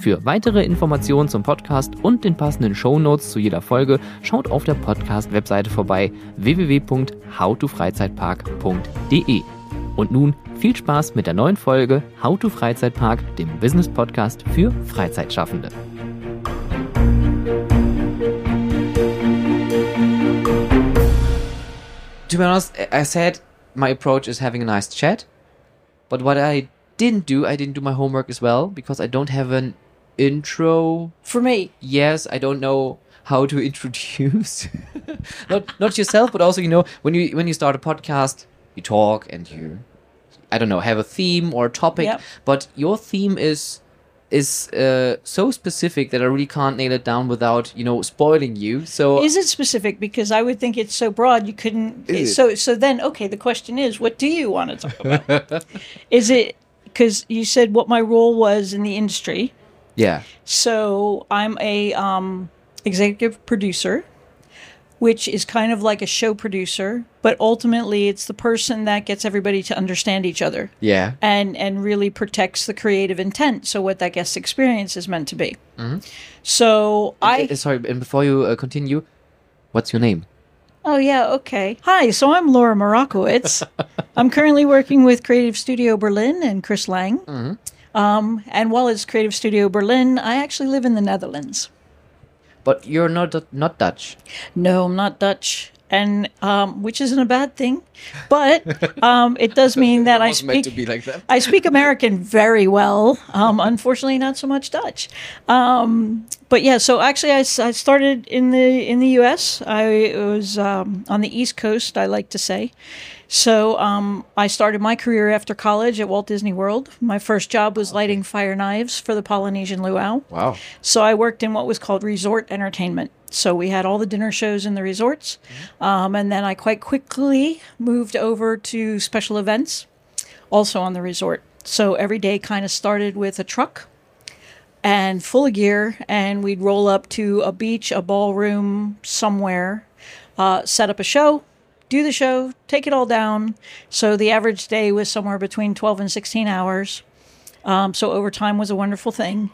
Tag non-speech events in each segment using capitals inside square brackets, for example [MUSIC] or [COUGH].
Für weitere Informationen zum Podcast und den passenden Show Notes zu jeder Folge schaut auf der Podcast-Webseite vorbei www.howtofreizeitpark.de. Und nun viel Spaß mit der neuen Folge How to Freizeitpark, dem Business Podcast für Freizeitschaffende. to be honest, I said my approach is having a nice chat, but what I didn't do, I didn't do my homework as well because I don't have an intro. For me, Yes, I don't know how to [LAUGHS] introduce not not yourself, but also you know when you when you start a podcast, you talk and you I don't know have a theme or a topic, Yep. but your theme is is uh, so specific that I really can't nail it down without you know spoiling you. So is it specific? Because I would think it's so broad you couldn't. It? So so then okay, the question is, what do you want to talk about? [LAUGHS] is it because you said what my role was in the industry? Yeah, So I'm a um, executive producer, which is kind of like a show producer, but ultimately it's the person that gets everybody to understand each other yeah. and and really protects the creative intent. So what that guest experience is meant to be. So I Uh, sorry, and before you uh, continue, what's your name? Oh, yeah, okay. Hi, so I'm Laura Marakowits. [LAUGHS] I'm currently working with Creative Studio Berlin and Chris Lang. Um, and while it's Creative Studio Berlin, I actually live in the Netherlands. But you're not not Dutch. No, I'm not Dutch. And um, which isn't a bad thing, but um, it does [LAUGHS] mean that I speak. like that. I speak American very well. Um, unfortunately, not so much Dutch. Um, but yeah, so actually, I started in the in the U.S. I was um, on the East Coast. I like to say. So um, I started my career after college at Walt Disney World. My first job was lighting fire knives for the Polynesian luau. Wow. So I worked in what was called resort entertainment. So we had all the dinner shows in the resorts. Um, and then I quite quickly moved over to special events, also on the resort. So every day kind of started with a truck and full of gear, and we'd roll up to a beach, a ballroom somewhere, uh, set up a show, do the show, take it all down. So the average day was somewhere between 12 and 16 hours. Um, so overtime was a wonderful thing.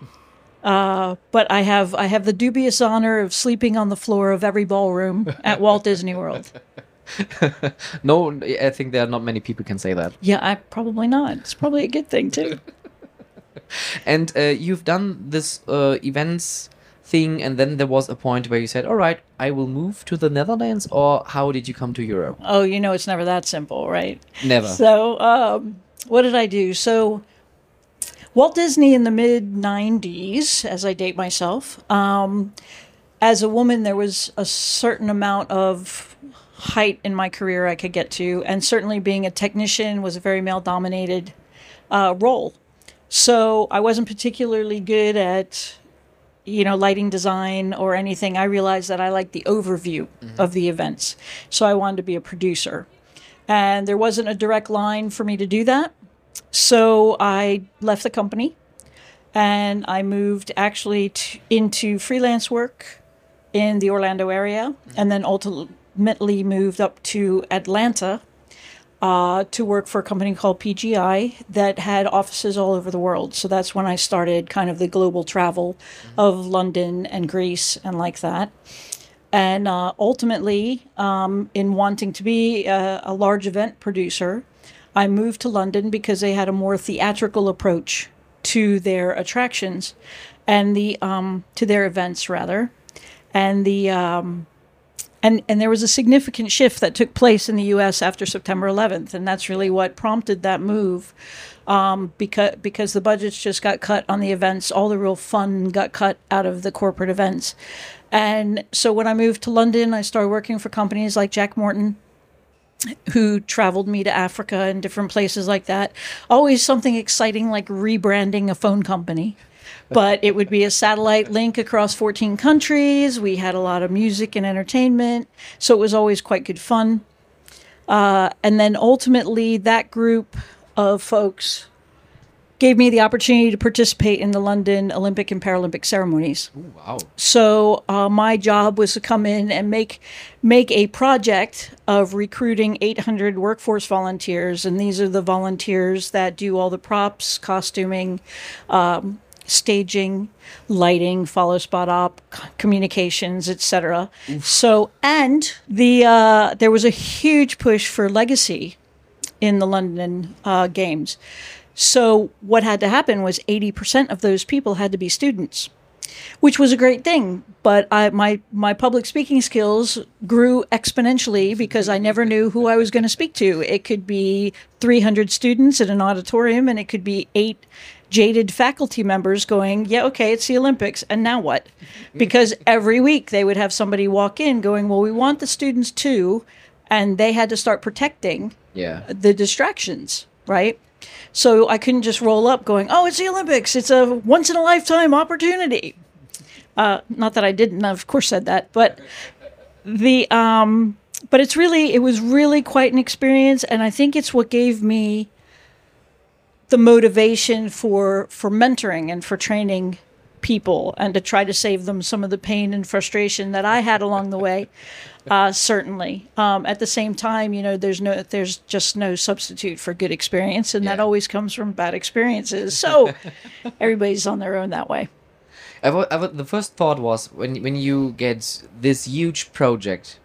Uh, but I have I have the dubious honor of sleeping on the floor of every ballroom at Walt [LAUGHS] Disney World. [LAUGHS] No, I think there are not many people can say that. Yeah, I probably not. It's probably a good thing too. [LAUGHS] And uh, you've done this uh, events thing, and then there was a point where you said, "All right, I will move to the Netherlands." Or how did you come to Europe? Oh, you know it's never that simple, right? Never. So, um, what did I do? So, Walt Disney in the mid 90s, as I date myself, um, as a woman, there was a certain amount of height in my career I could get to, and certainly being a technician was a very male dominated uh, role. So, I wasn't particularly good at you know, lighting design or anything. I realized that I liked the overview mm-hmm. of the events. So I wanted to be a producer. And there wasn't a direct line for me to do that. So I left the company and I moved actually t- into freelance work in the Orlando area mm-hmm. and then ultimately moved up to Atlanta uh, to work for a company called PGI that had offices all over the world. So that's when I started kind of the global travel of London and Greece and like that. And uh, ultimately, um, in wanting to be a, a large event producer, I moved to London because they had a more theatrical approach to their attractions and the um, to their events rather, and the um, and and there was a significant shift that took place in the U.S. after September 11th, and that's really what prompted that move. Um, because because the budgets just got cut on the events, all the real fun got cut out of the corporate events, and so when I moved to London, I started working for companies like Jack Morton, who traveled me to Africa and different places like that. Always something exciting like rebranding a phone company. But it would be a satellite link across 14 countries. We had a lot of music and entertainment. So it was always quite good fun. Uh, and then ultimately, that group of folks gave me the opportunity to participate in the London Olympic and Paralympic ceremonies. Wow. So uh, my job was to come in and make make a project of recruiting 800 workforce volunteers, and these are the volunteers that do all the props, costuming, um, staging, lighting, follow spot op, c- communications, etc. So and the uh, there was a huge push for legacy in the London uh, games. So what had to happen was 80% of those people had to be students which was a great thing. But I, my my public speaking skills grew exponentially because I never knew who I was going to speak to. It could be 300 students in an auditorium, and it could be eight jaded faculty members going, "Yeah, okay, it's the Olympics, and now what?" Because every week they would have somebody walk in going, "Well, we want the students too," and they had to start protecting Yeah. the distractions, right? So I couldn't just roll up going, "Oh, it's the Olympics! It's a once in a lifetime opportunity." Uh, not that I didn't, of course, said that, but the um, but it's really it was really quite an experience, and I think it's what gave me the motivation for for mentoring and for training people and to try to save them some of the pain and frustration that I had along the way. [LAUGHS] Uh, certainly. Um, at the same time, you know, there's no, there's just no substitute for good experience, and that always comes from bad experiences. So [LAUGHS] everybody's on their own that way. I wa- I wa- the first thought was when when you get this huge project,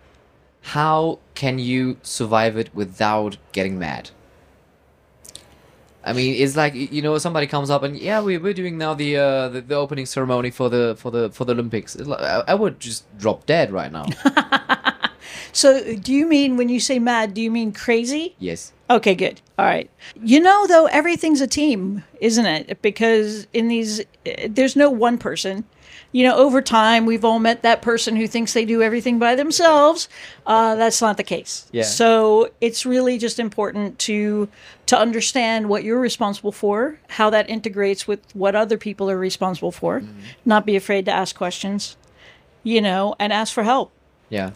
how can you survive it without getting mad? I mean, it's like you know somebody comes up and yeah, we we're doing now the uh, the, the opening ceremony for the for the for the Olympics. Like, I, I would just drop dead right now. [LAUGHS] So, do you mean when you say mad, do you mean crazy? yes. Okay, good. All right. You know, though, everything's a team, isn't it? Because in these, eh, there's no one person. You know, over time, we've all met that person who thinks they do everything by themselves. Uh, that's not the case. Yeah. So it's really just important to to understand what you're responsible for, how that integrates with what other people are responsible for. Not be afraid to ask questions, you know, and ask for help Yeah.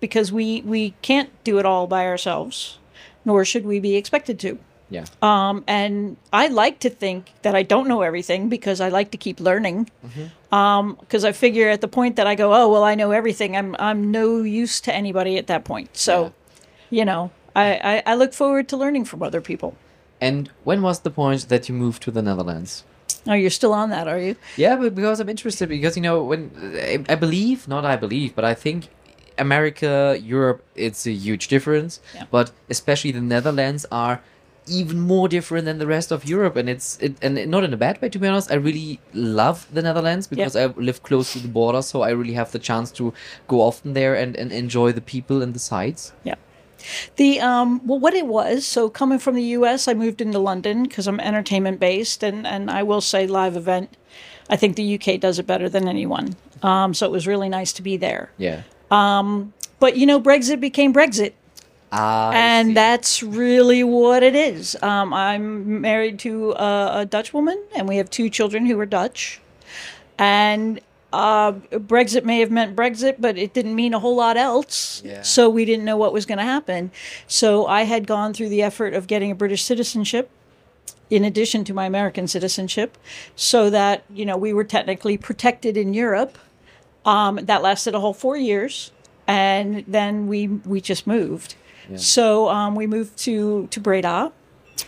because we we can't do it all by ourselves, nor should we be expected to. Yeah. Um, and I like to think that I don't know everything because I like to keep learning. Because I figure at the point that I go, oh well, I know everything, I'm I'm no use to anybody at that point. So, you know, I, I I look forward to learning from other people. and when was the point that you moved to the Netherlands? Oh, you're still on that, are you? Yeah, but because I'm interested, because you know, when I, I believe, not I believe, but I think America, Europe, it's a huge difference. Yeah. But especially the Netherlands are even more different than the rest of Europe, and it's it, and not in a bad way. To be honest, I really love the Netherlands because I live close to the border, so I really have the chance to go often there and, and enjoy the people and the sights. Yeah. The um well what it was, so coming from the US, I moved into London because I'm entertainment based and and I will say live event. I think the UK does it better than anyone. Um so it was really nice to be there. Yeah. Um, but you know Brexit became Brexit Ah, and that's really what it is. Um, I'm married to a, a Dutch woman, and we have two children who are Dutch. And uh, Brexit may have meant Brexit, but it didn't mean a whole lot else. Yeah. So we didn't know what was going to happen. So I had gone through the effort of getting a British citizenship in addition to my American citizenship, so that you know we were technically protected in Europe. Um, that lasted a whole four years, and then we we just moved. So um, we moved to to Breda.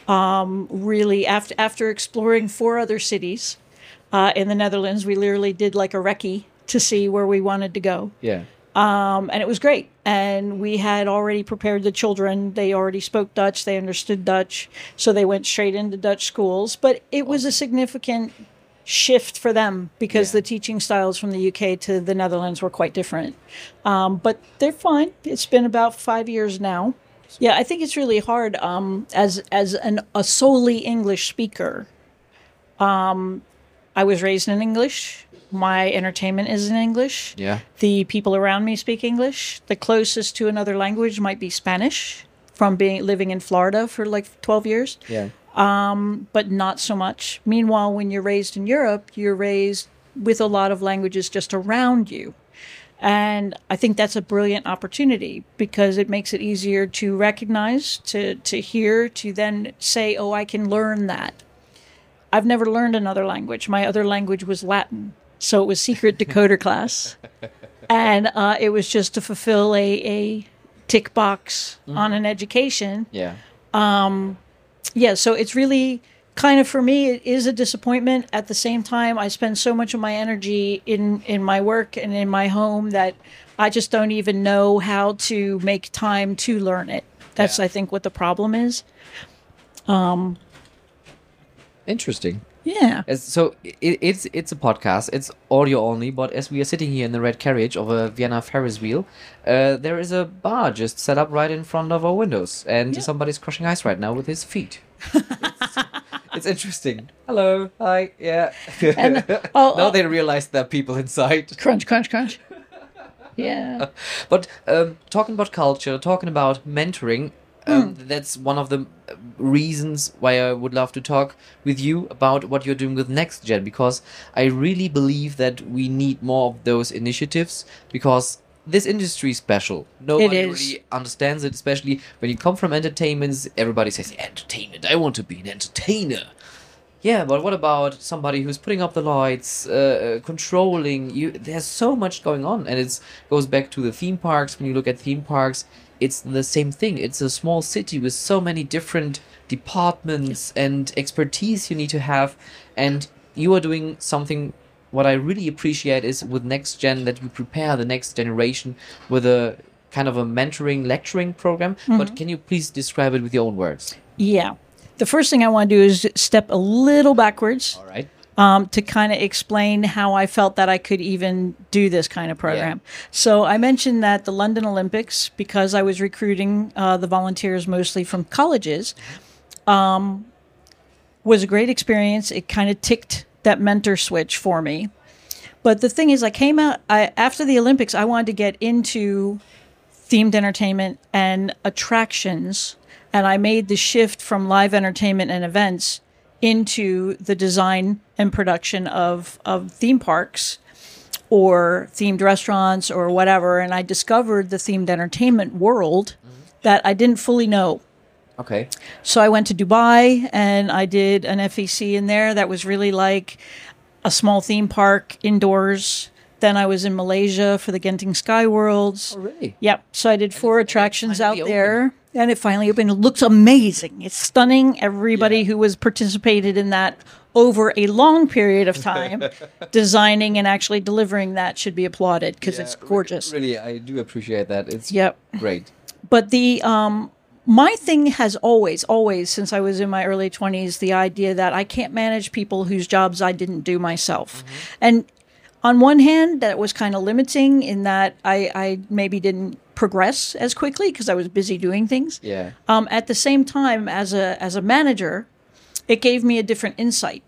Um, really, after after exploring four other cities uh, in the Netherlands, we literally did like a recce to see where we wanted to go yeah. um, and it was great. And we had already prepared the children. They already spoke Dutch. They understood Dutch, so they went straight into Dutch schools. But it was a significant shift for them because Yeah. the teaching styles from the UK to the Netherlands were quite different. Um, but they're fine. It's been about five years now. Yeah, I think it's really hard um, as as an, a solely English speaker. Um, I was raised in English. My entertainment is in English. Yeah. The people around me speak English. The closest to another language might be Spanish from being living in Florida for like 12 years Yeah. Um, but not so much. Meanwhile, when you're raised in Europe, you're raised with a lot of languages just around you. And I think that's a brilliant opportunity because it makes it easier to recognize, to, to hear, to then say, oh, I can learn that. I've never learned another language. My other language was Latin. So it was secret decoder [LAUGHS] class. And uh, it was just to fulfill a, a tick box mm-hmm. on an education Yeah. Um, yeah so it's really kind of for me it is a disappointment at the same time i spend so much of my energy in in my work and in my home that i just don't even know how to make time to learn it that's Yeah. i think what the problem is um Interesting. Yeah As, so it, it's it's a podcast. It's audio only. But as we are sitting here in the red carriage of a Vienna Ferris wheel, uh, there is a bar just set up right in front of our windows, and Yeah. somebody's crushing ice right now with his feet. it's, [LAUGHS] it's interesting. Hello. Hi. Yeah. And- [LAUGHS] oh, now oh. they realize there are people inside. crunch crunch crunch [LAUGHS] yeah But um, talking about culture, talking about mentoring, um, Hmm. that's one of the uh, reasons why I would love to talk with you about what you're doing with Next Gen because I really believe that we need more of those initiatives because this industry is special. Nobody is. really understands it, especially when you come from entertainments. Everybody says entertainment. I want to be an entertainer. Yeah, but what about somebody who's putting up the lights, uh, uh, controlling you? There's so much going on, and it goes back to the theme parks. When you look at theme parks, it's the same thing. It's a small city with so many different departments and expertise you need to have, and you are doing something. What I really appreciate is with Next Gen that you prepare the next generation with a kind of a mentoring, lecturing program. But mm-hmm. can you please describe it with your own words? yeah the first thing i want to do is step a little backwards All right. Um, to kind of explain how I felt that I could even do this kind of program. So I mentioned that the London Olympics, because I was recruiting uh, the volunteers mostly from colleges, um, was a great experience. It kind of ticked that mentor switch for me. But the thing is, I came out I, after the Olympics. I wanted to get into themed entertainment and attractions, and I made the shift from live entertainment and events into the design and production of, of theme parks or themed restaurants or whatever. And I discovered the themed entertainment world that I didn't fully know. Okay. So I went to Dubai and I did an FEC in there that was really like a small theme park indoors. Then I was in Malaysia for the Genting Sky Worlds. Oh, really? Yep. So I did four attractions out there, and it finally opened. It looks amazing. It's stunning. Everybody Yeah. who was participated in that over a long period of [LAUGHS] time, designing and actually delivering that should be applauded because it's gorgeous. Really, I do appreciate that. It's Yep. great. But the um, my thing has always, always since I was in my early twenties, the idea that I can't manage people whose jobs I didn't do myself, and on one hand, that was kind of limiting in that I, I maybe didn't progress as quickly because I was busy doing things. Yeah. Um, at the same time, as a as a manager, it gave me a different insight,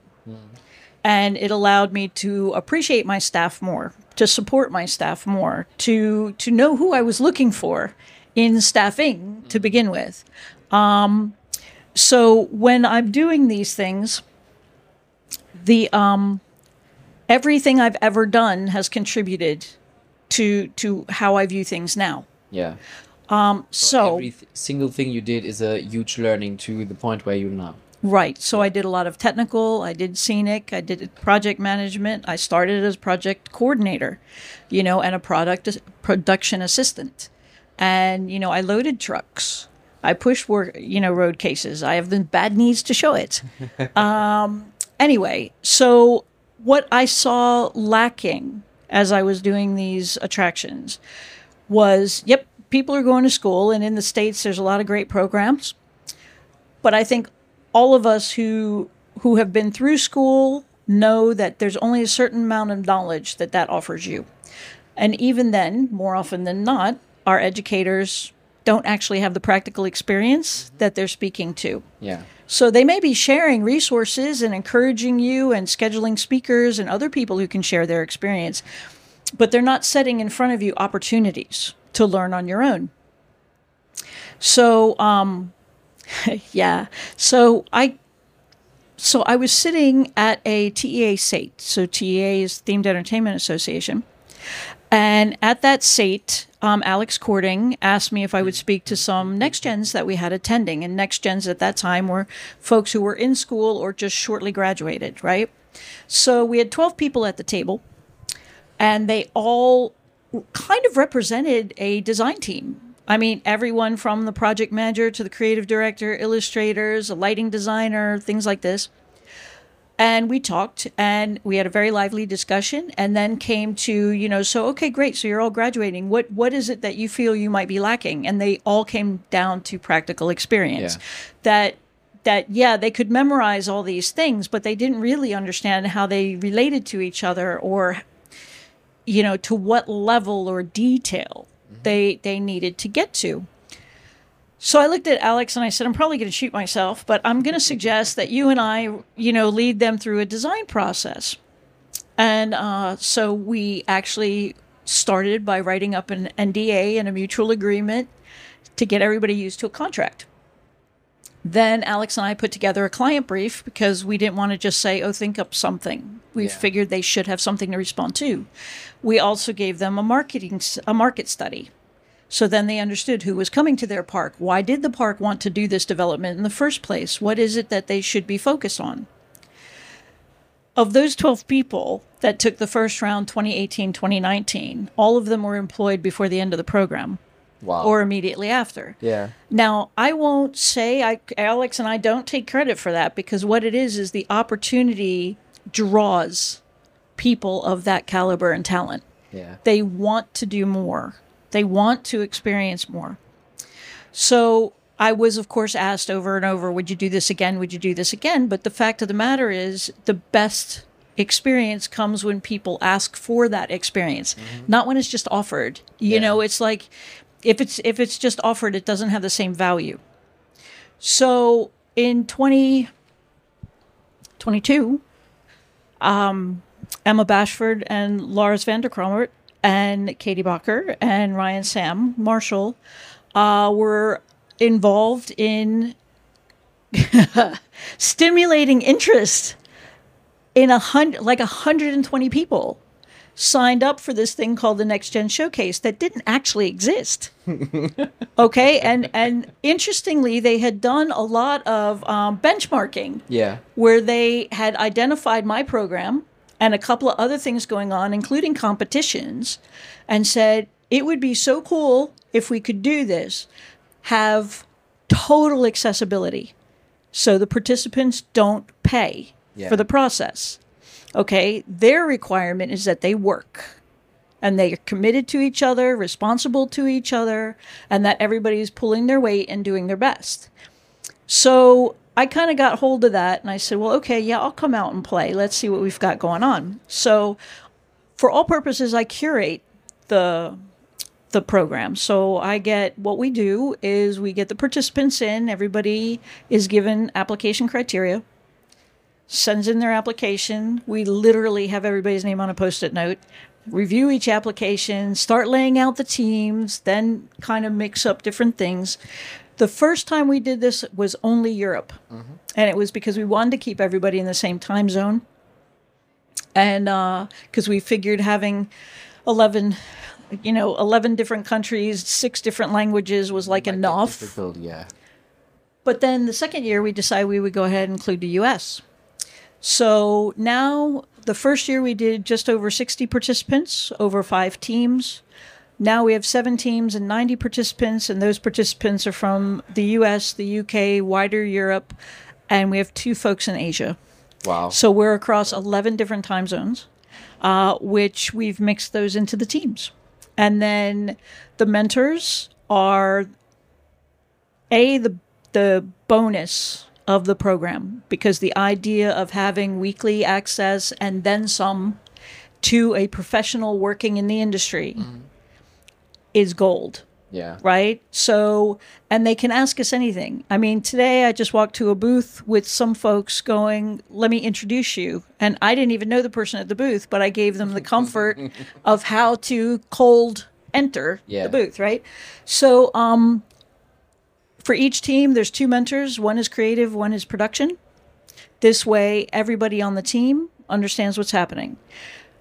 and it allowed me to appreciate my staff more, to support my staff more, to to know who I was looking for in staffing to begin with. Um, so when I'm doing these things, the um, everything I've ever done has contributed to to how I view things now. Yeah. Um. So Every th- single thing you did is a huge learning to the point where you're now. Right. So I did a lot of technical, I did scenic, I did project management. I started as project coordinator, you know, and a product production assistant. And you know, I loaded trucks. I pushed work, you know, road cases. I have the bad knees to show it. [LAUGHS] um, anyway, so what I saw lacking as I was doing these attractions was, yep, people are going to school, and in the states, there's a lot of great programs but I think all of us who who have been through school know that there's only a certain amount of knowledge that that offers you. And even then, more often than not, our educators don't actually have the practical experience that they're speaking to. Yeah. So they may be sharing resources and encouraging you and scheduling speakers and other people who can share their experience, but they're not setting in front of you opportunities to learn on your own. So, um, [LAUGHS] yeah. So I, so I was sitting at a TEA SATE. So TEA is Themed Entertainment Association, and at that SATE, um, Alex Cording asked me if I would speak to some next gens that we had attending. And next gens at that time were folks who were in school or just shortly graduated, right? So we had 12 people at the table, and they all kind of represented a design team. I mean, everyone from the project manager to the creative director, illustrators, a lighting designer, things like this. And we talked and we had a very lively discussion and then came to you know so okay great so you're all graduating. What what is it that you feel you might be lacking? And they all came down to practical experience. Yeah. that that yeah they could memorize all these things but they didn't really understand how they related to each other or you know to what level or detail they they needed to get to so I looked at Alex and I said, I'm probably going to shoot myself, but I'm going to suggest that you and I, you know, lead them through a design process. And uh, so we actually started by writing up an NDA and a mutual agreement to get everybody used to a contract. Then Alex and I put together a client brief because we didn't want to just say, oh, think up something. We Yeah. figured they should have something to respond to. We also gave them a marketing a market study. So then they understood who was coming to their park. Why did the park want to do this development in the first place? What is it that they should be focused on? Of those 12 people that took the first round 2018 2019, all of them were employed before the end of the program Wow. or immediately after. yeah. Now, I won't say I Alex and I don't take credit for that because what it is is the opportunity draws people of that caliber and talent. Yeah. They want to do more. They want to experience more. So I was, of course, asked over and over, would you do this again? Would you do this again? But the fact of the matter is, the best experience comes when people ask for that experience, mm-hmm. not when it's just offered. You Yeah. know, it's like if it's if it's just offered, it doesn't have the same value. So in 2022, um, Emma Bashford and Lars Vanderkramert and Katie Bacher and Ryan Sam Marshall uh, were involved in [LAUGHS] stimulating interest in a hundred, like 120 people signed up for this thing called the Next Gen Showcase that didn't actually exist. [LAUGHS] okay, and and interestingly, they had done a lot of um, benchmarking Yeah. where they had identified my program and a couple of other things going on, including competitions, and said it would be so cool if we could do this, have total accessibility. So the participants don't pay Yeah. for the process. Okay, their requirement is that they work and they are committed to each other, responsible to each other, and that everybody's pulling their weight and doing their best. So I kind of got hold of that and I said, well, okay, yeah, I'll come out and play. Let's see what we've got going on. So for all purposes, I curate the the program. So I get what we do is we get the participants in, everybody is given application criteria, sends in their application. We literally have everybody's name on a post-it note. Review each application, start laying out the teams, then kind of mix up different things. The first time we did this was only Europe. And it was because we wanted to keep everybody in the same time zone. And uh, because we figured having 11, you know, 11 different countries, six different languages was like enough. Yeah. But then the second year, we decided we would go ahead and include the US. So now, the first year we did just over 60 participants over five teams. Now we have seven teams and 90 participants, and those participants are from the US, the UK, wider Europe, and we have two folks in Asia. Wow. So we're across 11 different time zones, uh, which we've mixed those into the teams. And then the mentors are A, the, the bonus of the program because the idea of having weekly access and then some to a professional working in the industry is gold Yeah. right? So, and they can ask us anything. I mean, today I just walked to a booth with some folks going, let me introduce you. And I didn't even know the person at the booth, but I gave them the comfort [LAUGHS] of how to cold enter Yeah. the booth, right? So, um, for each team, there's two mentors. One is creative, one is production. This way, everybody on the team understands what's happening.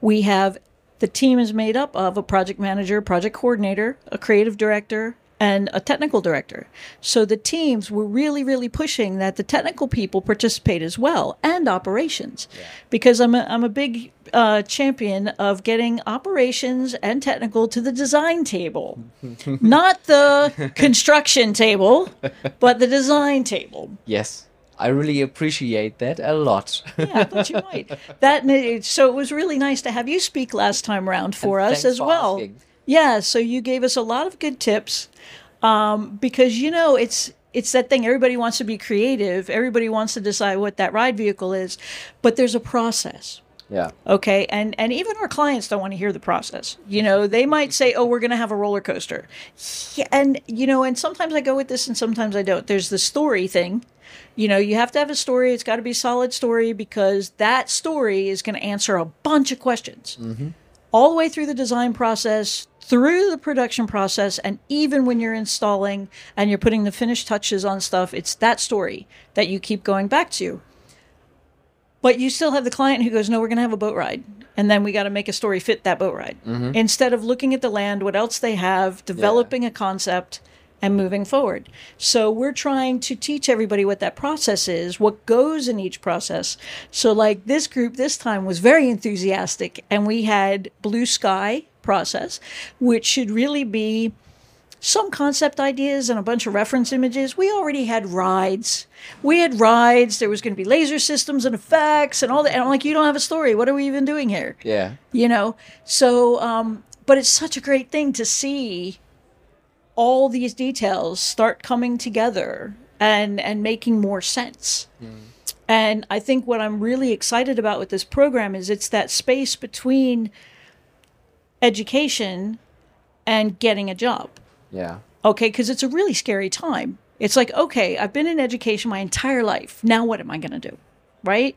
We have the team is made up of a project manager, project coordinator, a creative director, and a technical director. So the teams were really, really pushing that the technical people participate as well and operations, because I'm a, I'm a big uh, champion of getting operations and technical to the design table, [LAUGHS] not the construction table, but the design table. Yes. I really appreciate that a lot. Yeah, I thought you might. [LAUGHS] That so it was really nice to have you speak last time around for And us as for well. asking. Yeah, so you gave us a lot of good tips um, because you know it's it's that thing. Everybody wants to be creative. Everybody wants to decide what that ride vehicle is, but there's a process. yeah. Okay, and and even our clients don't want to hear the process. You know, they might say, "Oh, we're going to have a roller coaster," yeah, and you know, and sometimes I go with this, and sometimes I don't. There's the story thing. You know, you have to have a story. It's got to be a solid story because that story is going to answer a bunch of questions all the way through the design process, through the production process, and even when you're installing and you're putting the finished touches on stuff, it's that story that you keep going back to. But you still have the client who goes, No, we're going to have a boat ride. And then we got to make a story fit that boat ride. Mm-hmm. Instead of looking at the land, what else they have, developing a concept, and moving forward. So we're trying to teach everybody what that process is, what goes in each process. So, like this group this time was very enthusiastic, and we had blue sky process, which should really be some concept ideas and a bunch of reference images. We already had rides. We had rides. There was going to be laser systems and effects and all that. And I'm like, you don't have a story. What are we even doing here? Yeah. You know? So, um, but it's such a great thing to see all these details start coming together and and making more sense. Mm. And I think what I'm really excited about with this program is it's that space between education and getting a job. Yeah. Okay, because it's a really scary time. It's like, okay, I've been in education my entire life. Now what am I going to do? Right?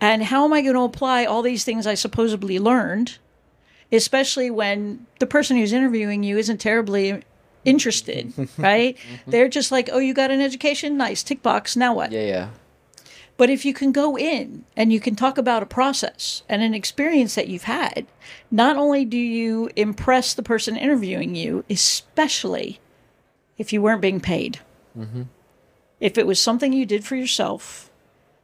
And how am I going to apply all these things I supposedly learned, especially when the person who's interviewing you isn't terribly interested, [LAUGHS] mm-hmm. right? Mm-hmm. They're just like, oh, you got an education? Nice, tick box. Now what? Yeah. Yeah. But if you can go in and you can talk about a process and an experience that you've had, not only do you impress the person interviewing you, especially if you weren't being paid, mm-hmm. if it was something you did for yourself.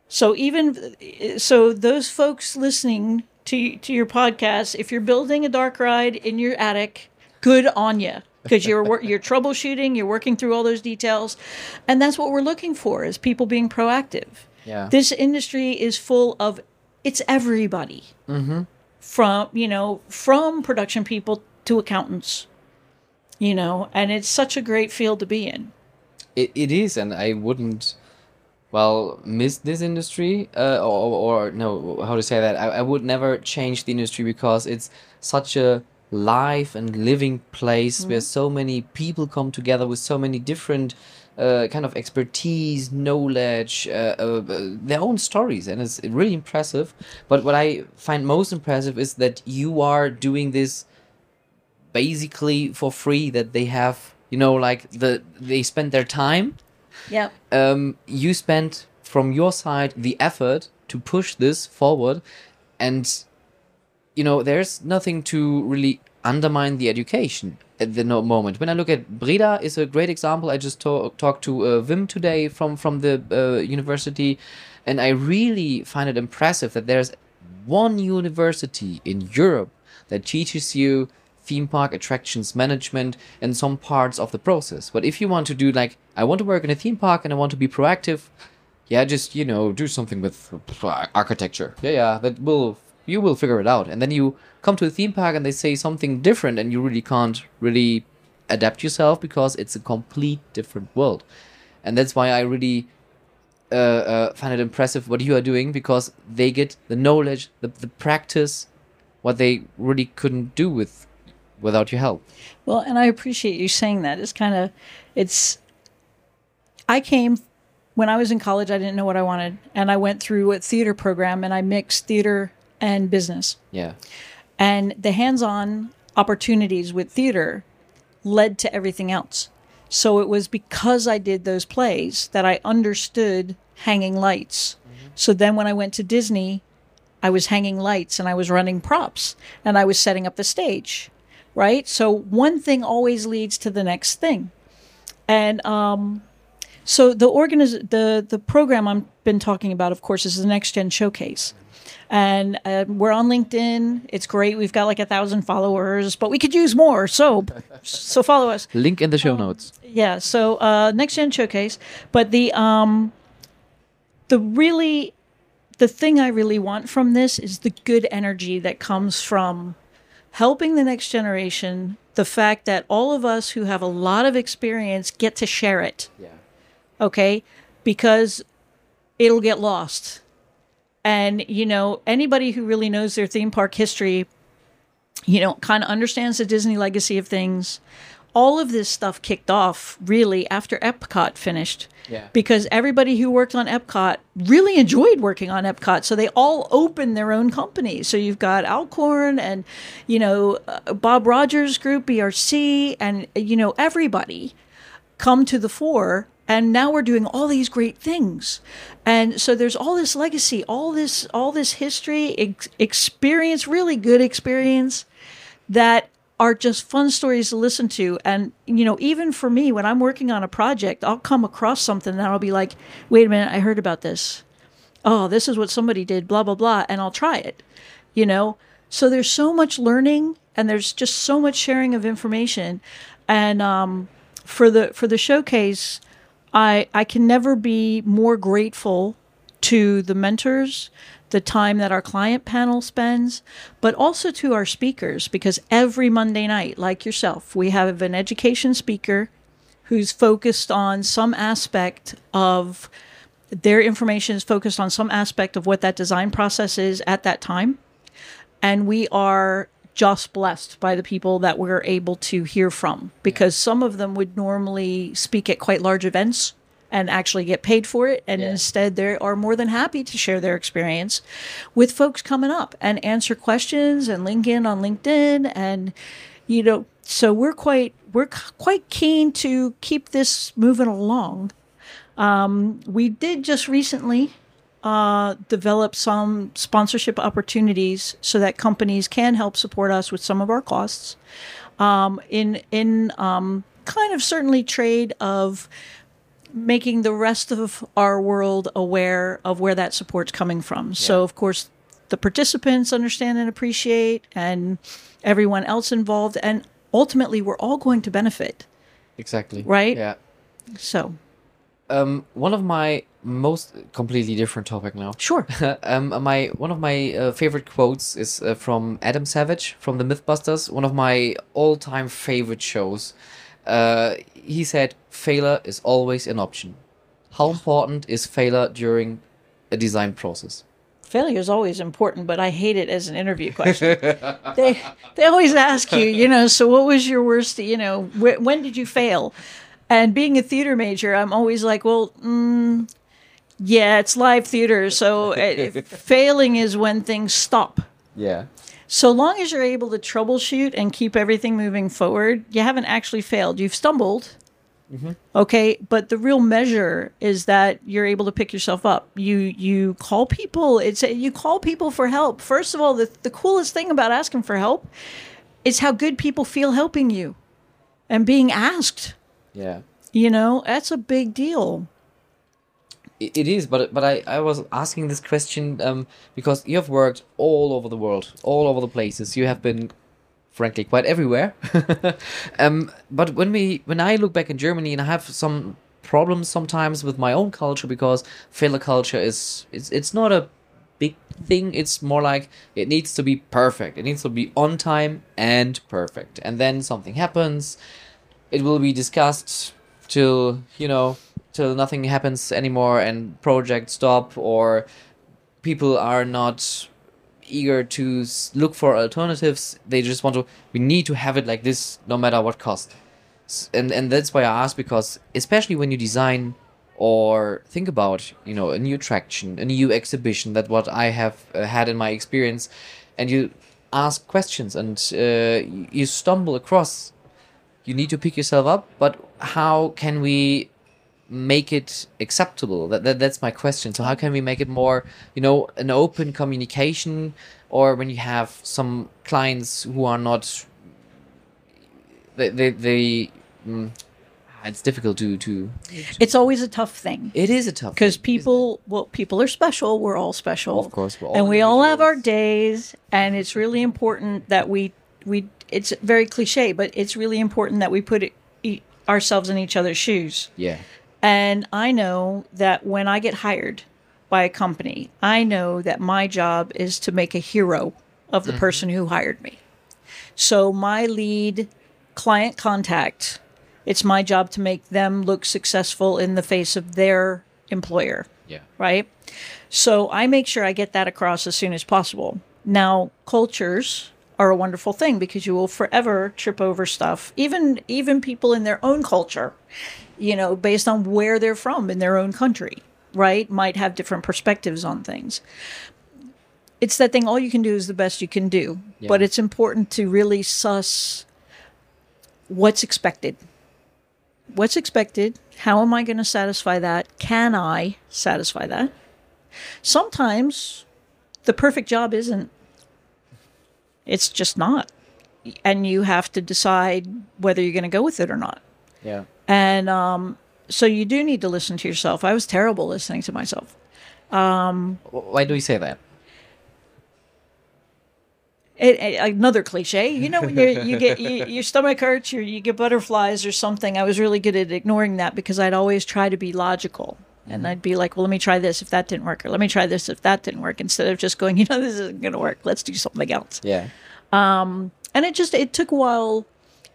So even so, those folks listening to to your podcast, if you're building a dark ride in your attic, good on you because you're you're troubleshooting, you're working through all those details, and that's what we're looking for is people being proactive Yeah. this industry is full of it's everybody from you know from production people to accountants you know and it's such a great field to be in It, it is, and I wouldn't, well, miss this industry, uh, or, or no, how to say that? I, I would never change the industry because it's such a live and living place where so many people come together with so many different uh, kind of expertise, knowledge, uh, uh, uh, their own stories, and it's really impressive. But what I find most impressive is that you are doing this basically for free that they have you know like the they spend their time. Yeah um you spent from your side the effort to push this forward and you know there's nothing to really undermine the education at the moment. When i look at breda is a great example. I just talked to uh, vim today from from the uh, university and i really find it impressive that there's one university in europe that teaches you theme park attractions management and some parts of the process. But if you want to do like i want to work in a theme park and i want to be proactive yeah just you know do something with uh, architecture. Yeah yeah that will you will figure it out and then you come to a theme park and they say something different and you really can't really adapt yourself because it's a complete different world and that's why i really uh, uh, find it impressive what you are doing because they get the knowledge, the, the practice, what they really couldn't do with without your help. Well, and I appreciate you saying that. It's kind of, it's, I came when I was in college, I didn't know what I wanted. And I went through a theater program and I mixed theater and business. Yeah. And the hands on opportunities with theater led to everything else. So it was because I did those plays that I understood hanging lights. So then when I went to Disney, I was hanging lights and I was running props and I was setting up the stage, right? So one thing always leads to the next thing. And um, so the organiz- the the program I've been talking about, of course, is the Next Gen Showcase, and uh, we're on LinkedIn. It's great. We've got like a thousand followers, but we could use more. So so follow us. Link in the show notes. Yeah. So uh, Next Gen Showcase, but the um the really the thing I really want from this is the good energy that comes from helping the next generation. The fact that all of us who have a lot of experience get to share it Yeah. okay? Because it'll get lost. And, you know, anybody who really knows their theme park history, you know, kind of understands the Disney legacy of things. All of this stuff kicked off really after Epcot finished. Yeah. Because everybody who worked on Epcot really enjoyed working on Epcot. So they all opened their own companies. So you've got Alcorn and, you know, uh, Bob Rogers Group, BRC, and, you know, everybody come to the fore and now we're doing all these great things. And so there's all this legacy all this all this history ex- experience really good experience that are just fun stories to listen to. And you know even for me when i'm working on a project i'll come across something and i'll be like wait a minute i heard about this. Oh this is what somebody did blah blah blah and i'll try it you know? So there's so much learning and there's just so much sharing of information. And um, for the for the showcase i i can never be more grateful to the mentors the time that our client panel spends but also to our speakers because every monday night like yourself we have an education speaker who's focused on some aspect of their information is focused on some aspect of what that design process is at that time. And we are just blessed by the people that we're able to hear from because some of them would normally speak at quite large events and actually get paid for it and Yeah. instead they are more than happy to share their experience with folks coming up and answer questions and link in on linkedin and you know so we're quite we're quite keen to keep this moving along um, we did just recently uh, develop some sponsorship opportunities so that companies can help support us with some of our costs. Um, in in um, kind of certainly trade of making the rest of our world aware of where that support's coming from. So of course the participants understand and appreciate and everyone else involved and ultimately we're all going to benefit. Exactly. Right? Yeah. So Um, one of my most completely different topic now. sure. [LAUGHS] um, my one of my uh, favorite quotes is uh, from Adam Savage from the MythBusters, one of my all-time favorite shows. Uh, he said, "Failure is always an option. How important is failure during a design process?" Failure is always important, but I hate it as an interview question. [LAUGHS] they they always ask you, you know, so what was your worst, you know, wh- when did you fail? And being a theater major, I'm always like, well, mm, yeah, it's live theater, so [LAUGHS] failing is when things stop. Yeah. So long as you're able to troubleshoot and keep everything moving forward, you haven't actually failed. You've stumbled. Mm-hmm. Okay, but the real measure is that you're able to pick yourself up. You you call people. It's you call people for help. First of all, the the coolest thing about asking for help is how good people feel helping you and being asked. Yeah. You know, that's a big deal. It, it is, but but I, I was asking this question um, because you have worked all over the world, all over the places. You have been, frankly, quite everywhere. [LAUGHS] um, but when we when I look back in Germany and I have some problems sometimes with my own culture because failure culture is it's it's not a big thing. It's more like it needs to be perfect. It needs to be on time and perfect. And then something happens. It will be discussed till you know till nothing happens anymore and projects stop or people are not eager to look for alternatives. They just want to. We need to have it like this, no matter what cost. And and that's why I ask because especially when you design or think about you know a new attraction, a new exhibition, that what I have uh, had in my experience, and you ask questions and uh, you- you stumble across. You need to pick yourself up, but how can we make it acceptable that, that that's my question so how can we make it more you know an open communication or when you have some clients who are not they they, they mm, it's difficult to to It's always a tough thing it is a tough because people, well, people are special. We're all special. Of course, we're all and we all have our days, and it's really important that we we. It's very cliche, but it's really important that we put it, e- ourselves in each other's shoes. yeah And I know that when I get hired by a company, I know that my job is to make a hero of the mm-hmm. person who hired me. So my lead client contact, it's my job to make them look successful in the face of their employer, yeah right? So I make sure I get that across as soon as possible. Now, cultures are a wonderful thing because you will forever trip over stuff, even even people in their own culture, you know, based on where they're from in their own country, right? Might have different perspectives on things. It's that thing all you can do is the best you can do. But it's important to really suss what's expected. What's expected? How am I going to satisfy that? Can I satisfy that? Sometimes the perfect job isn't. It's just not. And you have to decide whether you're going to go with it or not. yeah And um, so you do need to listen to yourself. I was terrible listening to myself. Wh- why do you say that It, it- another cliche, you know, when you you get [LAUGHS] you, your stomach hurts, or you get butterflies or something. I was really good at ignoring that because I'd always try to be logical, and mm-hmm. I'd be like, "Well, let me try this if that didn't work, or let me try this if that didn't work," instead of just going, [LAUGHS] "You know, this isn't going to work. Let's do something else." yeah um, And it just it took a while.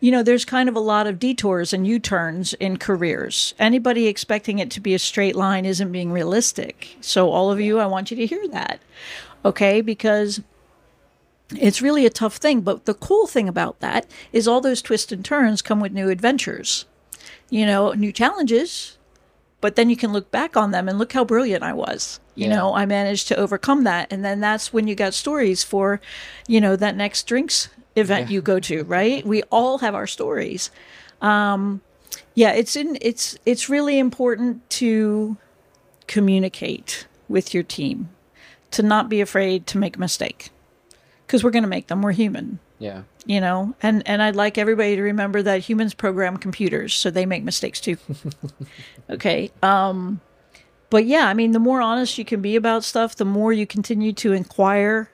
You know, there's kind of a lot of detours and U-turns in careers. Anybody expecting it to be a straight line isn't being realistic. So all of you, I want you to hear that. Okay? Because it's really a tough thing, but the cool thing about that is all those twists and turns come with new adventures. You know, new challenges, but then you can look back on them and look how brilliant I was. You Yeah. know, I managed to overcome that. And then that's when you got stories for, you know, that next drinks event you go to, right? We all have our stories. Um, yeah, it's in it's it's really important to communicate with your team, to not be afraid to make a mistake. Because we're gonna make them. We're human yeah you know and and i'd like everybody to remember that humans program computers so they make mistakes too [LAUGHS] okay um but yeah i mean the more honest you can be about stuff the more you continue to inquire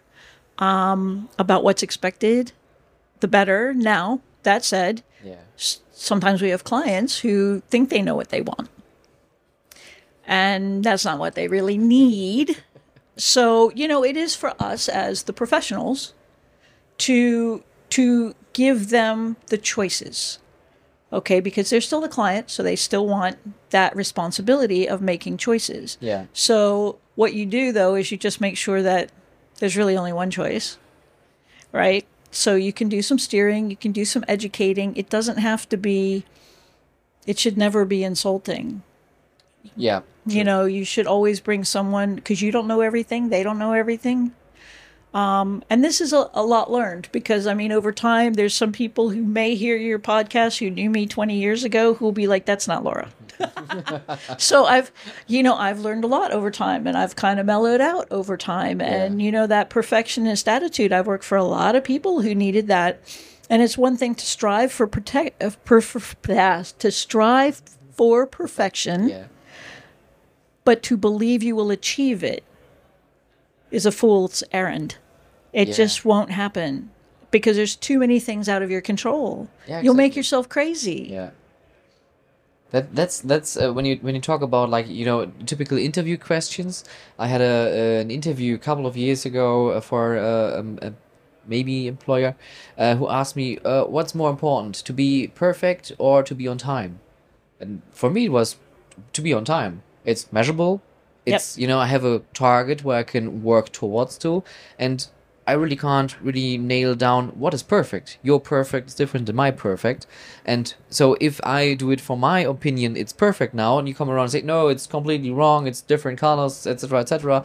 um about what's expected the better now that said yeah. sometimes we have clients who think they know what they want. And that's not what they really need. So you know it is for us as the professionals to to give them the choices. Okay because they're still the client so they still want that responsibility of making choices. Yeah. So what you do though is you just make sure that there's really only one choice right so you can do some steering you can do some educating. It doesn't have to be it should never be insulting. Yeah you know you should always bring someone because you don't know everything they don't know everything. Um, and this is a, a lot learned because i mean over time there's some people who may hear your podcast who knew me 20 years ago who will be like that's not laura so i've you know i've learned a lot over time and i've kind of mellowed out over time and you know that perfectionist attitude i've worked for a lot of people who needed that and it's one thing to strive for protect uh, per, per, to strive for perfection yeah but to believe you will achieve it is a fool's errand. It Yeah. just won't happen because there's too many things out of your control. Yeah, You'll make yourself crazy. Yeah. That that's that's uh, when you when you talk about like you know typical interview questions. I had a an interview a couple of years ago uh, for uh, um, a maybe employer uh, who asked me uh, what's more important to be perfect or to be on time, and for me it was to be on time. It's measurable. It's you know I have a target where I can work towards to, and I really can't really nail down what is perfect. Your perfect is different than my perfect, and so if I do it for my opinion, it's perfect now, and you come around and say no, it's completely wrong. It's different colors, etc., etc.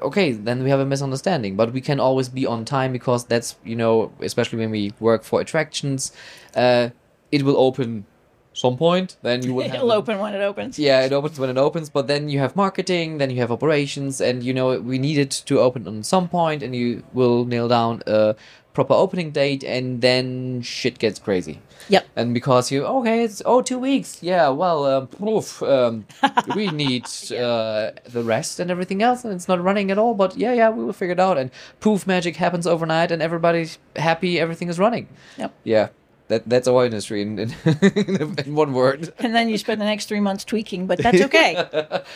Okay, then we have a misunderstanding. But we can always be on time because that's you know, especially when we work for attractions, uh, it will open some point. Then you will [LAUGHS] have It'll open when it opens. yeah, it opens when it opens, but then you have marketing, then you have operations, and you know we need it to open on some point, and you will nail down a proper opening date, and then shit gets crazy. Yep. And because you okay, it's oh two weeks, yeah, well, um, oof, um, [LAUGHS] we need uh, the rest and everything else, and it's not running at all. But yeah, yeah, we will figure it out, and poof, magic happens overnight, and everybody's happy, everything is running. Yep. Yeah, that that's our industry in in, [LAUGHS] in one word. And then you spend the next three months tweaking, but that's okay.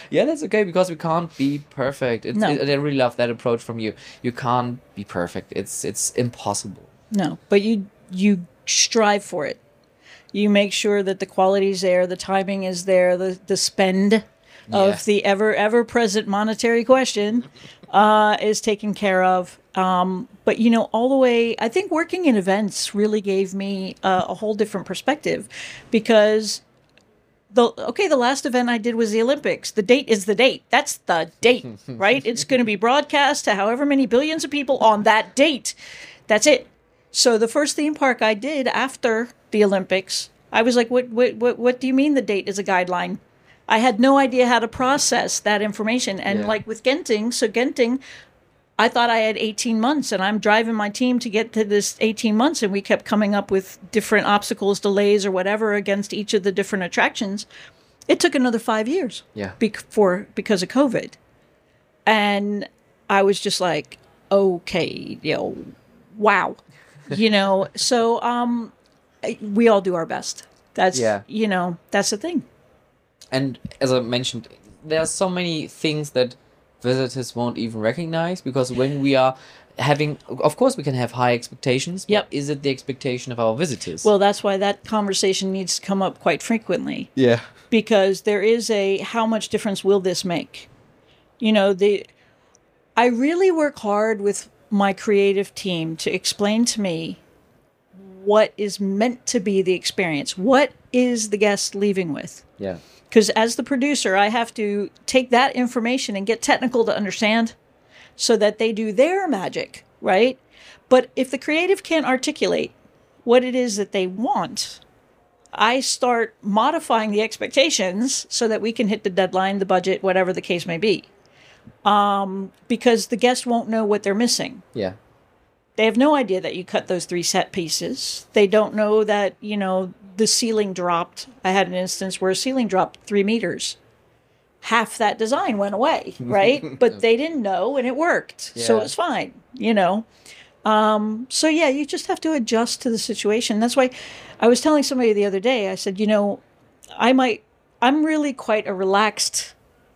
[LAUGHS] yeah, that's okay because we can't be perfect. It's, No. it, I really love that approach from you. You can't be perfect. It's it's impossible. no, but you you strive for it. You make sure that the quality's there, the timing is there, the the spend of the ever ever present monetary question uh, is taken care of. Um, but you know, all the way, I think working in events really gave me uh, a whole different perspective because the okay the last event i did was the olympics. The date is the date. That's the date [LAUGHS] right? It's going to be broadcast to however many billions of people on that date. That's it. So the first theme park i did after the olympics i was like what what what, what do you mean the date is a guideline i had no idea how to process that information and Yeah. like with genting so genting I thought I had 18 months and I'm driving my team to get to this 18 months and we kept coming up with different obstacles, delays or whatever against each of the different attractions. It took another 5 years. Yeah. Before because of COVID. And I was just like, okay, you know, wow. [LAUGHS] you know, so um we all do our best. That's Yeah. you know, that's the thing. And as I mentioned, there are so many things that visitors won't even recognize because when we are having, of course, we can have high expectations. Yep. Is it the expectation of our visitors? Well, that's why that conversation needs to come up quite frequently. yeah. because there is a how much difference will this make you know the i really work hard with my creative team to explain to me what is meant to be the experience what is the guest leaving with Yeah. Because as the producer i have to take that information and get technical to understand so that they do their magic right but if the creative can't articulate what it is that they want I start modifying the expectations so that we can hit the deadline, the budget, whatever the case may be. Um, because the guest won't know what they're missing. Yeah. They have no idea that you cut those three set pieces. They don't know that, you know, the ceiling dropped. I had an instance where a ceiling dropped three meters. Half that design went away, [LAUGHS] right? but they didn't know and it worked. So it was fine, you know. Um, so yeah, you just have to adjust to the situation. That's why I was telling somebody the other day, I said, you know, I might, I'm really quite a relaxed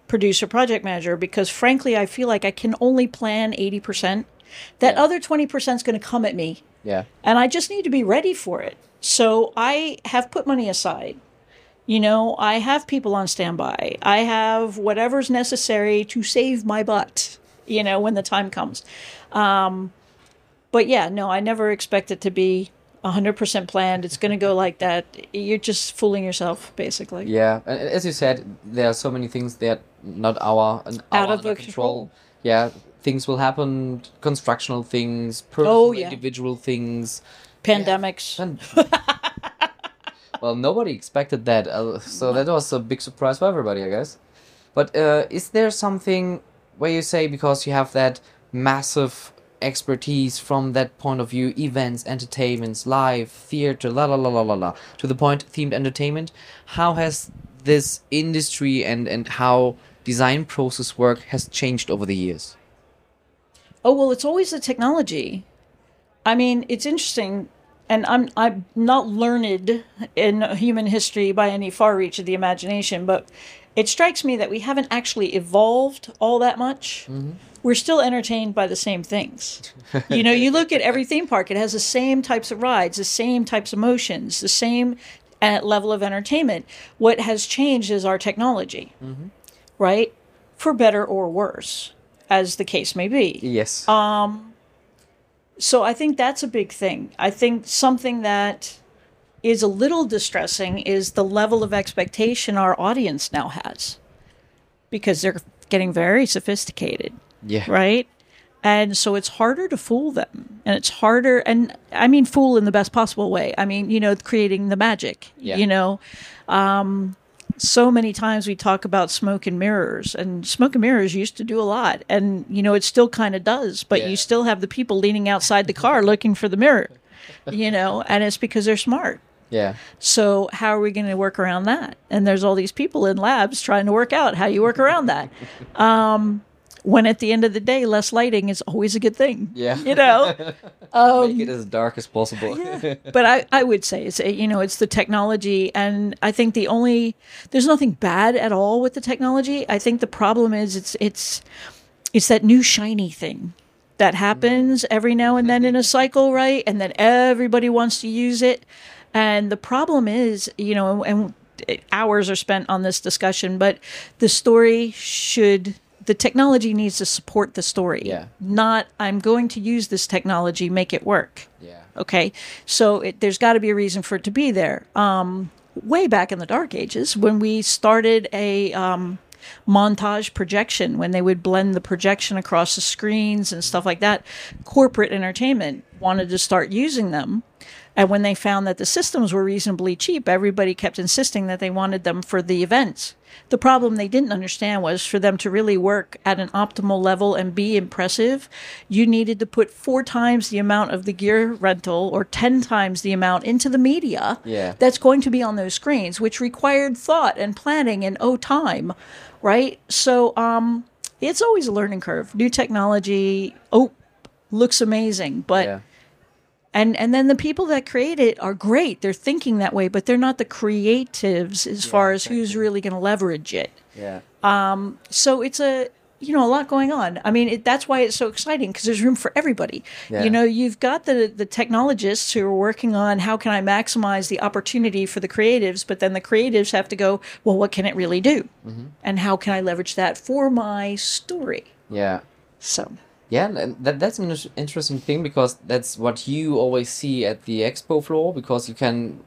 producer project manager because frankly, I feel like I can only plan 80%. That Yeah. other 20% is going to come at me Yeah. and I just need to be ready for it. So I have put money aside. You know, I have people on standby. I have whatever's necessary to save my butt, you know, when the time comes. Um, but yeah, no, I never expect it to be 100% planned. It's going to go like that. You're just fooling yourself, basically. Yeah, and as you said, there are so many things that not our, an- Out of the control. Yeah, things will happen, constructional things, personal, Oh, yeah. individual things. Pandemics. And [LAUGHS] well, nobody expected that, uh, so that was a big surprise for everybody, I guess. But uh, is there something where you say because you have that massive expertise from that point of view, events, entertainments, live, theater, la la la la la la, to the point themed entertainment, how has this industry and and how design process work has changed over the years? Oh well, it's always the technology. I mean, it's interesting, and I'm I'm not learned in human history by any far reach of the imagination, but it strikes me that we haven't actually evolved all that much. Mm-hmm. We're still entertained by the same things. you know, you look at every theme park; it has the same types of rides, the same types of motions, the same at level of entertainment. What has changed is our technology, mm-hmm. right? For better or worse, as the case may be. Yes. Um, So I think that's a big thing. I think something that is a little distressing is the level of expectation our audience now has because they're getting very sophisticated, yeah. right? And so it's harder to fool them. And it's harder, and I mean, fool in the best possible way. I mean, you know, creating the magic, Yeah. you know. Um, so many times we talk about smoke and mirrors, and smoke and mirrors used to do a lot. And, you know, it still kind of does, but Yeah. you still have the people leaning outside the car looking for the mirror, [LAUGHS] you know, and it's because they're smart. Yeah. So how are we going to work around that? And there's all these people in labs trying to work out how you work around that. Um, when at the end of the day, less lighting is always a good thing. Yeah. You know, [LAUGHS] Make it um, as dark as possible. [LAUGHS] but I, I would say it's you know it's the technology, and I think the only there's nothing bad at all with the technology. I think the problem is it's it's it's that new shiny thing that mm. happens every now and then in a [LAUGHS] cycle, right? And then everybody wants to use it, and the problem is you know and uh, hours are spent on this discussion, but the story should. The technology needs to support the story, Yeah. not I'm going to use this technology, make it work. yeah. Okay, so it, there's got to be a reason for it to be there. Um, way back in the dark ages, when we started a um, montage projection, when they would blend the projection across the screens and stuff like that, corporate entertainment wanted to start using them. And when they found that the systems were reasonably cheap, everybody kept insisting that they wanted them for the events. The problem they didn't understand was for them to really work at an optimal level and be impressive, you needed to put four times the amount of the gear rental or 10 times the amount into the media Yeah. that's going to be on those screens, which required thought and planning and oh, time, right? So um, it's always a learning curve. New technology, oh, looks amazing, but Yeah. And and then the people that create it are great. They're thinking that way but they're not the creatives as far as who's really going to leverage it. Yeah. um so it's a you know a lot going on. I mean it, that's why it's so exciting because there's room for everybody. Yeah. you know you've got the the technologists who are working on how can i maximize the opportunity for the creatives but then the creatives have to go well what can it really do? And how can i leverage that for my story? Yeah. so Yeah, that, that's an interesting thing because that's what you always see at the expo floor because you can.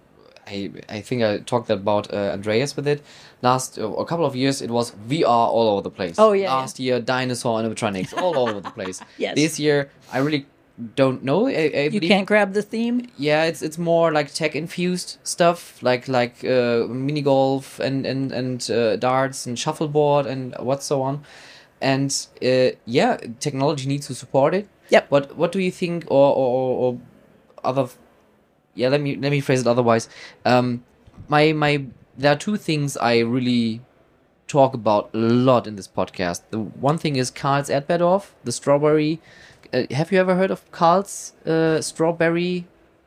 I, I think I talked about uh, Andreas with it. Last uh, a couple of years, it was VR all over the place. Oh, yeah, Last year, dinosaur animatronics all over the place. [LAUGHS] Yes. This year, I really don't know. I, I you can't grab the theme Yeah, it's it's more like tech infused stuff, like like uh, mini golf and and and uh, darts and shuffleboard and what so on, and uh, yeah, technology needs to support it. Yep. What what do you think, or or, or, other? Yeah, let me let me phrase it otherwise. Um, my my there are two things I really talk about a lot in this podcast. The one thing is Karl's Erdbeerdorf, the strawberry. Uh, have you ever heard of Karl's uh, strawberry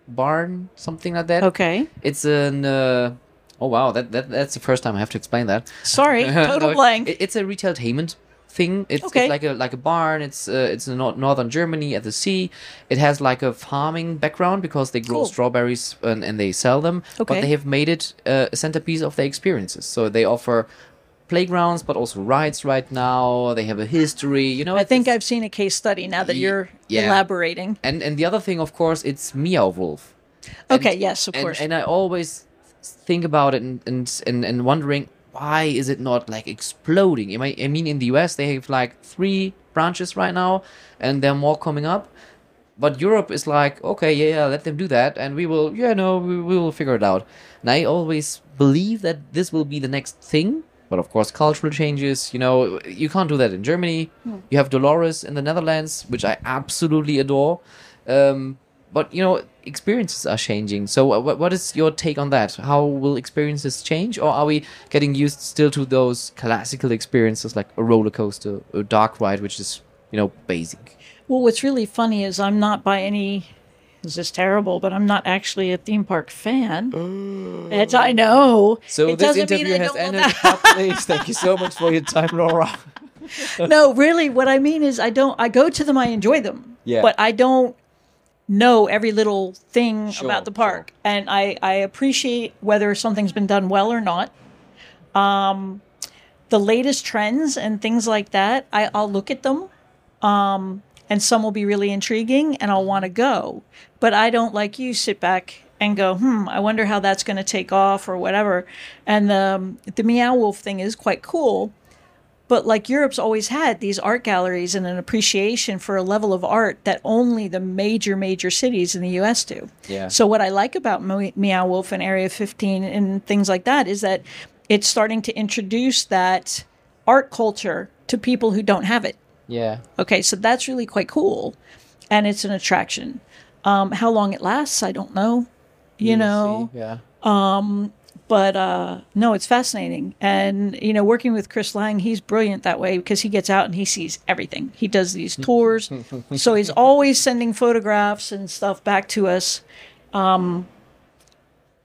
barn, something like that? okay It's an. Uh, oh wow, that, that that's the first time I have to explain that. sorry [LAUGHS] total No, blank it- it's a retail retailtainment thing. It's, Okay. it's like a like a barn. It's uh, it's in northern Germany at the sea. It has like a farming background because they grow Cool. strawberries and, and they sell them. But they have made it uh, a centerpiece of their experiences. So they offer playgrounds, but also rides right now. They have a history. You know, I think I've seen a case study now that you're yeah. elaborating. and and the other thing, of course, it's Meow Wolf. Okay, And- yes, of and, course. And I always think about it and and and, and wondering why is it not like exploding? I mean, in the US they have like three branches right now, and there are more coming up. But Europe is like, okay, yeah, yeah, let them do that, and we will, yeah, no, we, we will figure it out. And I always believe that this will be the next thing. But of course, cultural changes, you know, you can't do that in Germany. You have Dolores in the Netherlands, which I absolutely adore. Um, but you know, experiences are changing. So, what, what is your take on that? How will experiences change, or are we getting used still to those classical experiences like a roller coaster, a dark ride, which is you know basic? Well, what's really funny is I'm not by any. This is terrible, but I'm not actually a theme park fan. Oh. It's, I know. So It this interview has ended. please. Thank you so much for your time, Laura. [LAUGHS] no, really, what I mean is I don't. I go to them. I enjoy them. Yeah. But I don't. Know every little thing Sure, about the sure. park, and I I appreciate whether something's been done well or not. Um, the latest trends and things like that, I, I'll look at them. Um, and some will be really intriguing and I'll want to go. But I don't like you sit back and go, hmm, I wonder how that's going to take off or whatever. And the, the Meow Wolf thing is quite cool. But like Europe's always had these art galleries and an appreciation for a level of art that only the major, major cities in the US do. Yeah. So what I like about Mo- Meow Wolf and Area 15 and things like that is that it's starting to introduce that art culture to people who don't have it. Yeah. Okay, so that's really quite cool, and it's an attraction. Um, how long it lasts, I don't know. You We'll know, see, Yeah. But uh, no, it's fascinating. And you know, working with Chris Lang, he's brilliant that way because he gets out and he sees everything. He does these tours, [LAUGHS] so he's always sending photographs and stuff back to us. Um,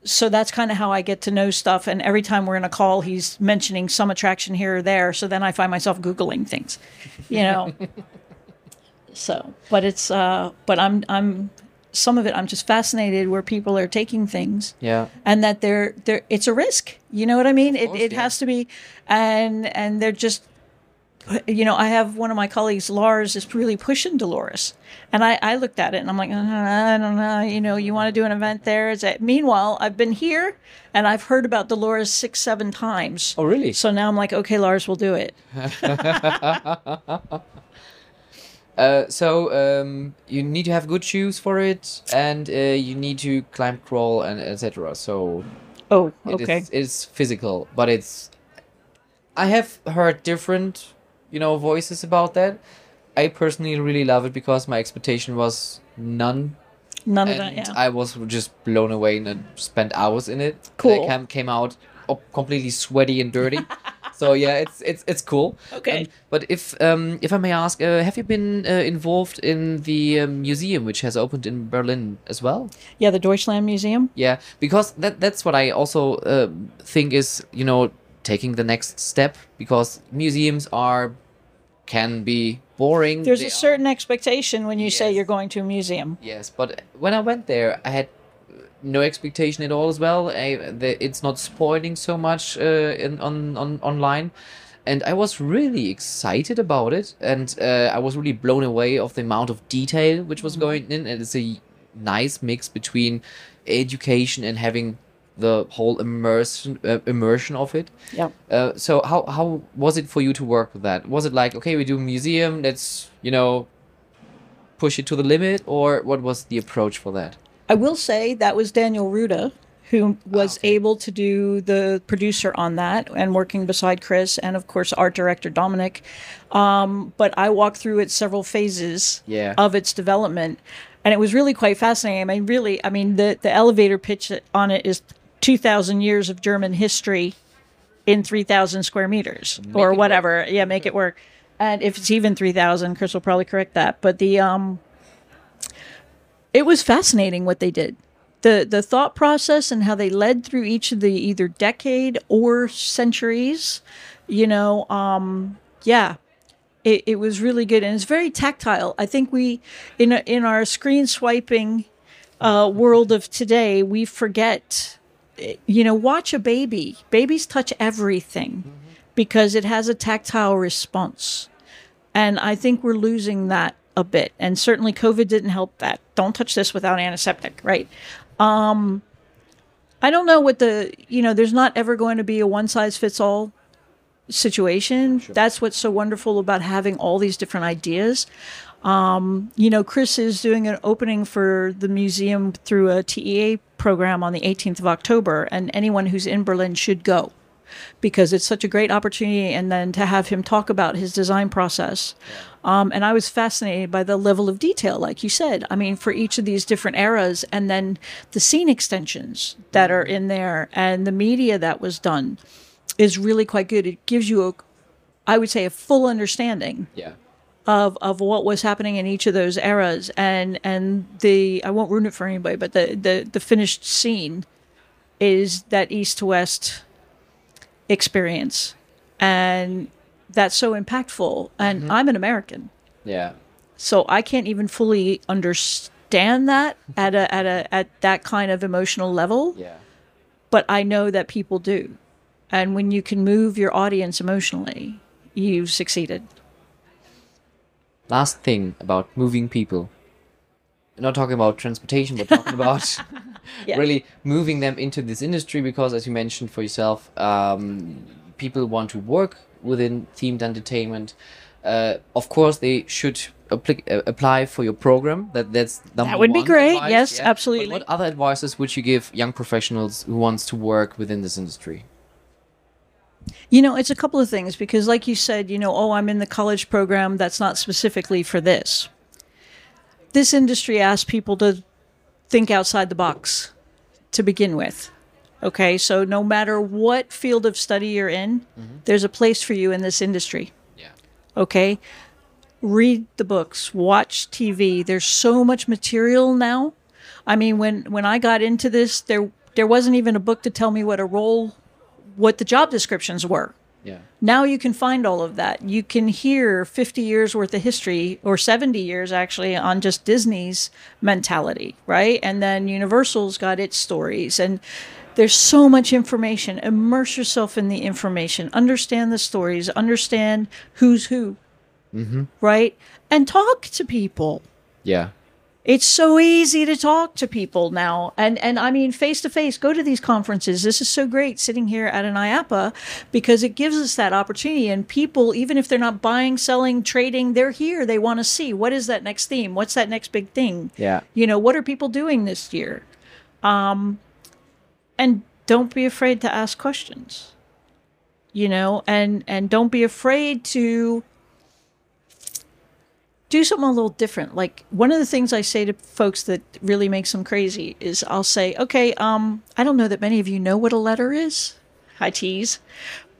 so that's kind of how I get to know stuff. And every time we're in a call, he's mentioning some attraction here or there. So then I find myself googling things, you know. [LAUGHS] so, but it's uh, but I'm I'm some of it I'm just fascinated where people are taking things Yeah. and that they're they're it's a risk. You know what i mean? It, course, it yeah. has to be. And and they're just you know i have one of my colleagues lars is really pushing dolores. And i i looked at it and i'm like uh, i don't know. You know you want to do an event there? Is that meanwhile i've been here and i've heard about dolores six seven times. Oh, really? so now i'm like okay lars we'll do it [LAUGHS] Uh, so um, you need to have good shoes for it, and uh, you need to climb, crawl, and etc. So oh okay is- it's physical, but it's. I have heard different, you know, voices about that. I personally really love it because my expectation was none, none of that yeah I was just blown away and spent hours in it. Cool. I came, came out completely sweaty and dirty. [LAUGHS] so yeah, it's it's it's cool. Okay. Um, but if um, if I may ask, uh, have you been uh, involved in the um, museum which has opened in Berlin as well? yeah the deutschland museum Yeah, because that that's what I also uh, think is you know taking the next step because museums are can be boring. there's They a are- certain expectation when you say you're going to a museum Yes, but when I went there, I had no expectation at all as well. It's not spoiling so much uh, in, on, on online. And I was really excited about it, and uh, I was really blown away of the amount of detail which was going in. And it's a nice mix between education and having the whole immersion uh, immersion of it. yeah Uh, so how how was it for you to work with that? Was it like okay, we do a museum, let's you know push it to the limit, or what was the approach for that? I will say that was Daniel Ruda who was okay. able to do the producer on that and working beside Chris and of course art director Dominic. Um, but I walked through it several phases Yeah. of its development, and it was really quite fascinating. I mean, really, I mean the the elevator pitch on it is two thousand years of German history in three thousand square meters it or work. whatever. Yeah, make it work. And if it's even three thousand, Chris will probably correct that. But the um it was fascinating what they did. The the thought process and how they led through each of the either decade or centuries you know um yeah it, it was really good. And it's very tactile. I think we in a, in our screen swiping uh, world of today we forget you know watch a baby. Babies touch everything because it has a tactile response. And I think we're losing that a bit. And certainly COVID didn't help that. Don't touch this without antiseptic, right? Um, I don't know what the, you know, there's not ever going to be a one size fits all situation. That's what's so wonderful about having all these different ideas. Um, you know, Chris is doing an opening for the museum through a TEA program on the 18th of October, and anyone who's in Berlin should go because it's such a great opportunity and then to have him talk about his design process. Um, and i was fascinated by the level of detail like you said. I mean for each of these different eras and then the scene extensions that are in there and the media that was done is really quite good. It gives you a i would say a full understanding Yeah. of of what was happening in each of those eras. And and the I won't ruin it for anybody but the the the finished scene is that east to west experience and that's so impactful and mm-hmm. I'm an American Yeah. so I can't even fully understand understand that at a at a at that kind of emotional level, Yeah. but I know that people do. And when you can move your audience emotionally, you've succeeded. Last thing about moving people. We're not talking about transportation, but talking about [LAUGHS] Yeah. really moving them into this industry because, as you mentioned for yourself, um, people want to work within themed entertainment. Uh, of course, they should apply, uh, apply for your program. That that's number That would be great. advice, Yes, But absolutely. what other advices would you give young professionals who wants to work within this industry? You know, it's a couple of things because, like you said, you know, oh, I'm in the college program that's not specifically for this. This industry asks people to think outside the box to begin with. Okay, so no matter what field of study you're in, mm-hmm. there's a place for you in this industry. Yeah. Okay, read the books, watch TV. There's so much material now. I mean, when when I got into this, there there wasn't even a book to tell me what a role, what the job descriptions were. Yeah. Now you can find all of that. You can hear 50 years worth of history, or 70 years actually, on just Disney's mentality, right? And then Universal's got its stories. And there's so much information. Immerse yourself in the information, understand the stories, understand who's who, mm-hmm. right? And talk to people. Yeah. It's so easy to talk to people now. And and I mean face to face, go to these conferences. This is so great sitting here at an IAAPA because it gives us that opportunity and people even if they're not buying, selling, trading, they're here. They want to see what is that next theme? What's that next big thing? Yeah. You know, what are people doing this year? Um and don't be afraid to ask questions. You know, and and don't be afraid to do something a little different. Like one of the things I say to folks that really makes them crazy is I'll say, okay, um, I don't know that many of you know what a letter is. I tease,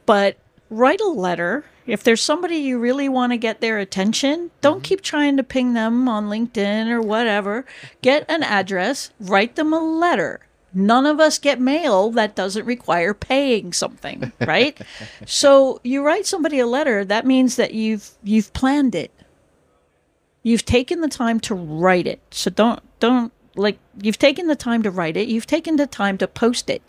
but write a letter. If there's somebody you really want to get their attention, don't keep trying to ping them on LinkedIn or whatever. Get an address, write them a letter. None of us get mail that doesn't require paying something, right? [LAUGHS] so you write somebody a letter, that means that you've you've planned it you've taken the time to write it. So don't don't like you've taken the time to write it. You've taken the time to post it.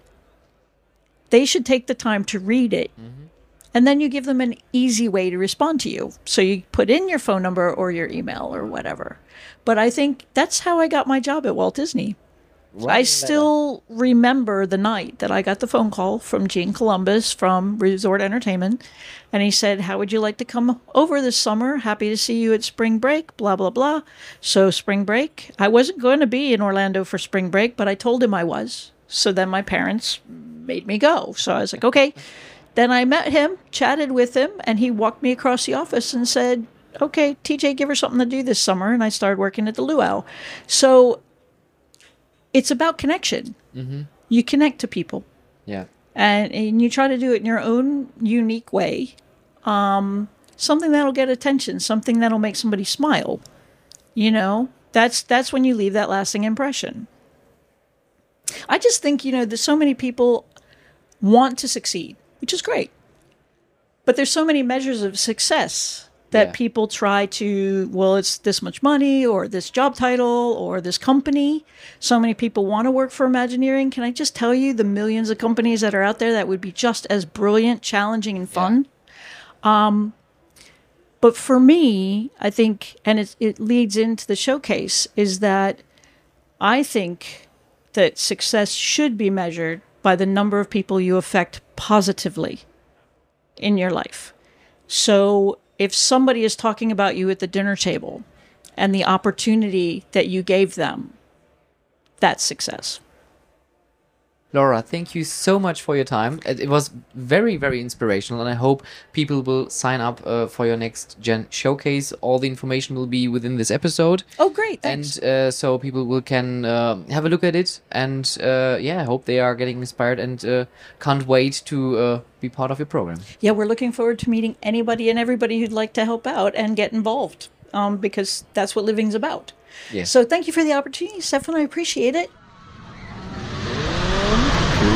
They should take the time to read it. Mm-hmm. and then you give them an easy way to respond to you. So you put in your phone number or your email or whatever. But i think that's how i got my job at walt disney I still remember the night that I got the phone call from Gene Columbus from Resort Entertainment. And he said, How would you like to come over this summer? Happy to see you at spring break, blah, blah, blah. So, spring break. I wasn't going to be in Orlando for spring break, but I told him I was. So then my parents made me go. So I was like, Okay. Then I met him, chatted with him, and he walked me across the office and said, Okay, TJ, give her something to do this summer. And I started working at the Luau. So, it's about connection. You connect to people, Yeah. and, and you try to do it in your own unique way. Um, something that'll get attention, something that'll make somebody smile. You know, that's that's when you leave that lasting impression. I just think you know there's so many people want to succeed, which is great, but there's so many measures of success that Yeah. people try to well it's this much money or this job title or this company. So many people want to work for imagineering. Can i just tell you the millions of companies that are out there that would be just as brilliant challenging and fun? Um, but for me i think and it, it leads into the showcase is that i think that success should be measured by the number of people you affect positively in your life. So if somebody is talking about you at the dinner table and the opportunity that you gave them, that's success. Laura, thank you so much for your time. It, was very, very inspirational, and I hope people will sign up uh, for your next gen showcase. All the information will be within this episode, Oh, great. Thanks. and uh, so people will can uh, have a look at it. And uh, yeah, I hope they are getting inspired and uh, can't wait to uh, be part of your program. yeah, we're looking forward to meeting anybody and everybody who'd like to help out and get involved um, because that's what living's about. Yes. So thank you for the opportunity, Stefan. I appreciate it.